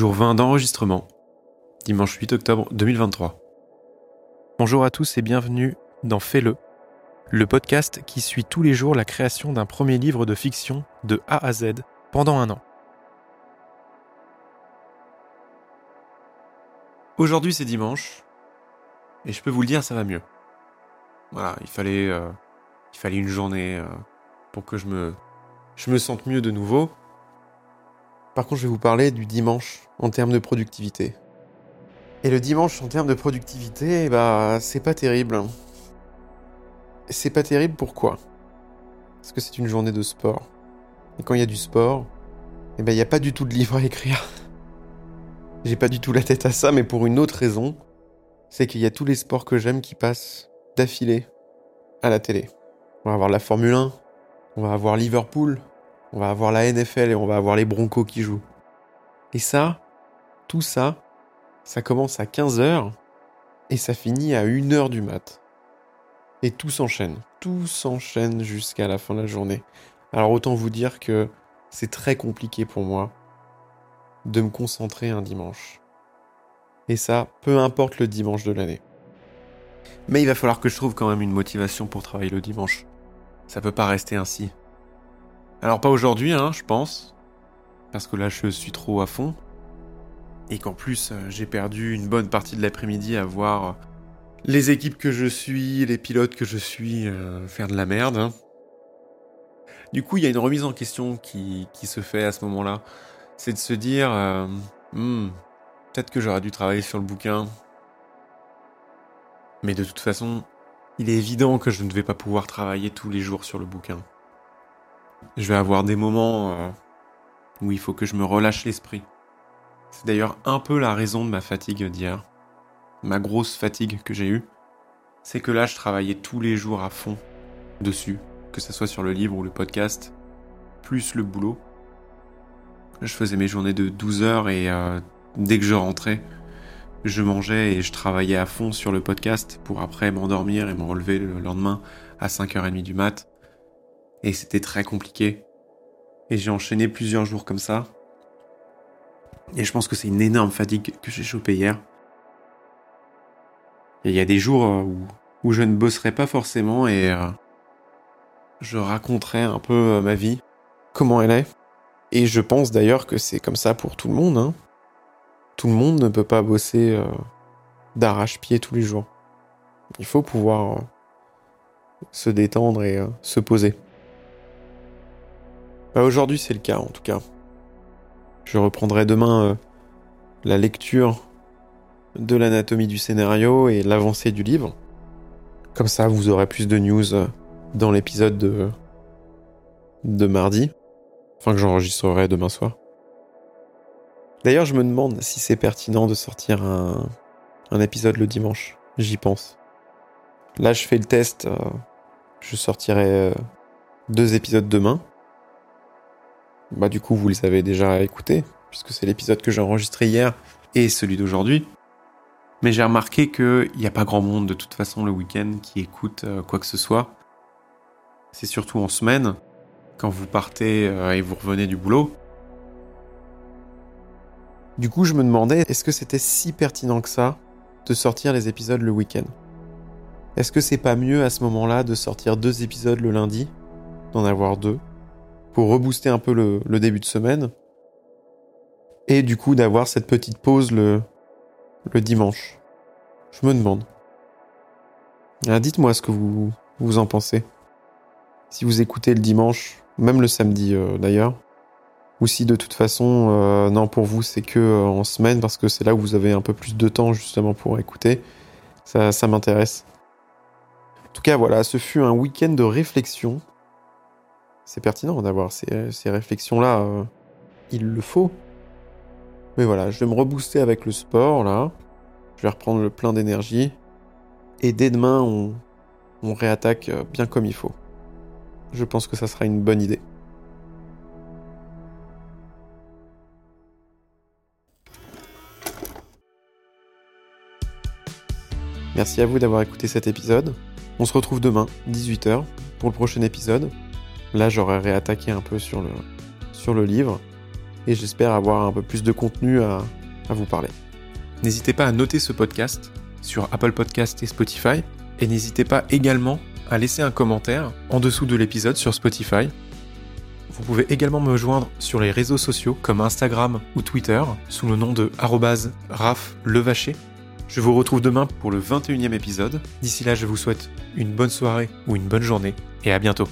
jour 20 d'enregistrement, dimanche 8 octobre 2023. Bonjour à tous et bienvenue dans Fais-le, le podcast qui suit tous les jours la création d'un premier livre de fiction de A à Z pendant un an. Aujourd'hui c'est dimanche, et je peux vous le dire, ça va mieux. Voilà, il fallait, euh, il fallait une journée euh, pour que je me, je me sente mieux de nouveau. Par contre, je vais vous parler du dimanche en termes de productivité. Et le dimanche en termes de productivité, bah, c'est pas terrible. C'est pas terrible pourquoi? Parce que c'est une journée de sport. Et quand il y a du sport, eh ben, il n'y a pas du tout de livre à écrire. J'ai pas du tout la tête à ça, mais pour une autre raison, c'est qu'il y a tous les sports que j'aime qui passent d'affilée à la télé. On va avoir la Formule 1, on va avoir Liverpool, on va avoir la NFL et on va avoir les Broncos qui jouent. Et ça, tout ça, ça commence à 15h et ça finit à 1h du mat. Et tout s'enchaîne, tout s'enchaîne jusqu'à la fin de la journée. Alors autant vous dire que c'est très compliqué pour moi de me concentrer un dimanche. Et ça, peu importe le dimanche de l'année. Mais il va falloir que je trouve quand même une motivation pour travailler le dimanche. Ça peut pas rester ainsi. Alors pas aujourd'hui, hein, je pense, parce que là je suis trop à fond, et qu'en plus euh, j'ai perdu une bonne partie de l'après-midi à voir euh, les équipes que je suis, les pilotes que je suis euh, faire de la merde. Hein. Du coup, il y a une remise en question qui, qui se fait à ce moment-là. C'est de se dire, hmm, peut-être que j'aurais dû travailler sur le bouquin. Mais de toute façon, il est évident que je ne vais pas pouvoir travailler tous les jours sur le bouquin. Je vais avoir des moments euh, où il faut que je me relâche l'esprit. C'est d'ailleurs un peu la raison de ma fatigue d'hier. Ma grosse fatigue que j'ai eue, c'est que là je travaillais tous les jours à fond dessus, que ce soit sur le livre ou le podcast, plus le boulot. Je faisais mes journées de 12 heures et euh, dès que je rentrais, je mangeais et je travaillais à fond sur le podcast pour après m'endormir et me relever le lendemain à 5h30 du mat. Et c'était très compliqué. Et j'ai enchaîné plusieurs jours comme ça. Et je pense que c'est une énorme fatigue que j'ai chopée hier. Il y a des jours euh, où, où je ne bosserai pas forcément et euh, je raconterai un peu euh, ma vie, comment elle est. Et je pense d'ailleurs que c'est comme ça pour tout le monde. Hein. Tout le monde ne peut pas bosser d'arrache-pied tous les jours. Il faut pouvoir se détendre et se poser. Bah, aujourd'hui, c'est le cas en tout cas. Je reprendrai demain euh, la lecture de l'anatomie du scénario et l'avancée du livre. Comme ça, vous aurez plus de news euh, dans l'épisode de, de mardi. Enfin, que j'enregistrerai demain soir. D'ailleurs, je me demande si c'est pertinent de sortir un, un, épisode le dimanche. J'y pense. Là, je fais le test. Euh, je sortirai deux épisodes demain bah du coup vous les avez déjà écoutés, puisque c'est l'épisode que j'ai enregistré hier et celui d'aujourd'hui. Mais j'ai remarqué qu'il n'y a pas grand monde de toute façon le week-end qui écoute euh, quoi que ce soit. C'est surtout en semaine, quand vous partez euh, et vous revenez du boulot. Du coup, je me demandais, est-ce que c'était si pertinent que ça de sortir les épisodes le week-end? Est-ce que c'est pas mieux à ce moment-là de sortir deux épisodes le lundi, d'en avoir deux, pour rebooster un peu le, début de semaine. Et du coup d'avoir cette petite pause le, le dimanche. Je me demande. Ah, dites-moi ce que vous, vous en pensez. Si vous écoutez le dimanche, même le samedi euh, d'ailleurs, ou si de toute façon, euh, non, pour vous c'est que euh, en semaine parce que c'est là où vous avez un peu plus de temps justement pour écouter, ça, ça m'intéresse. En tout cas, voilà, ce fut un week-end de réflexion c'est pertinent d'avoir ces, réflexions-là. Euh, il le faut. Mais voilà, je vais me rebooster avec le sport, là. Je vais reprendre le plein d'énergie. Et dès demain, on, on réattaque euh, bien comme il faut. Je pense que ça sera une bonne idée. Merci à vous d'avoir écouté cet épisode. On se retrouve demain, 18h, pour le prochain épisode. Là, j'aurais réattaqué un peu sur le, livre. et j'espère avoir un peu plus de contenu à, à vous parler. N'hésitez pas à noter ce podcast sur Apple Podcast et Spotify et n'hésitez pas également à laisser un commentaire en dessous de l'épisode sur Spotify. Vous pouvez également me joindre sur les réseaux sociaux comme Instagram ou Twitter sous le nom de @raflevacher. Je vous retrouve demain pour le 21e épisode. D'ici là, je vous souhaite une bonne soirée ou une bonne journée et à bientôt.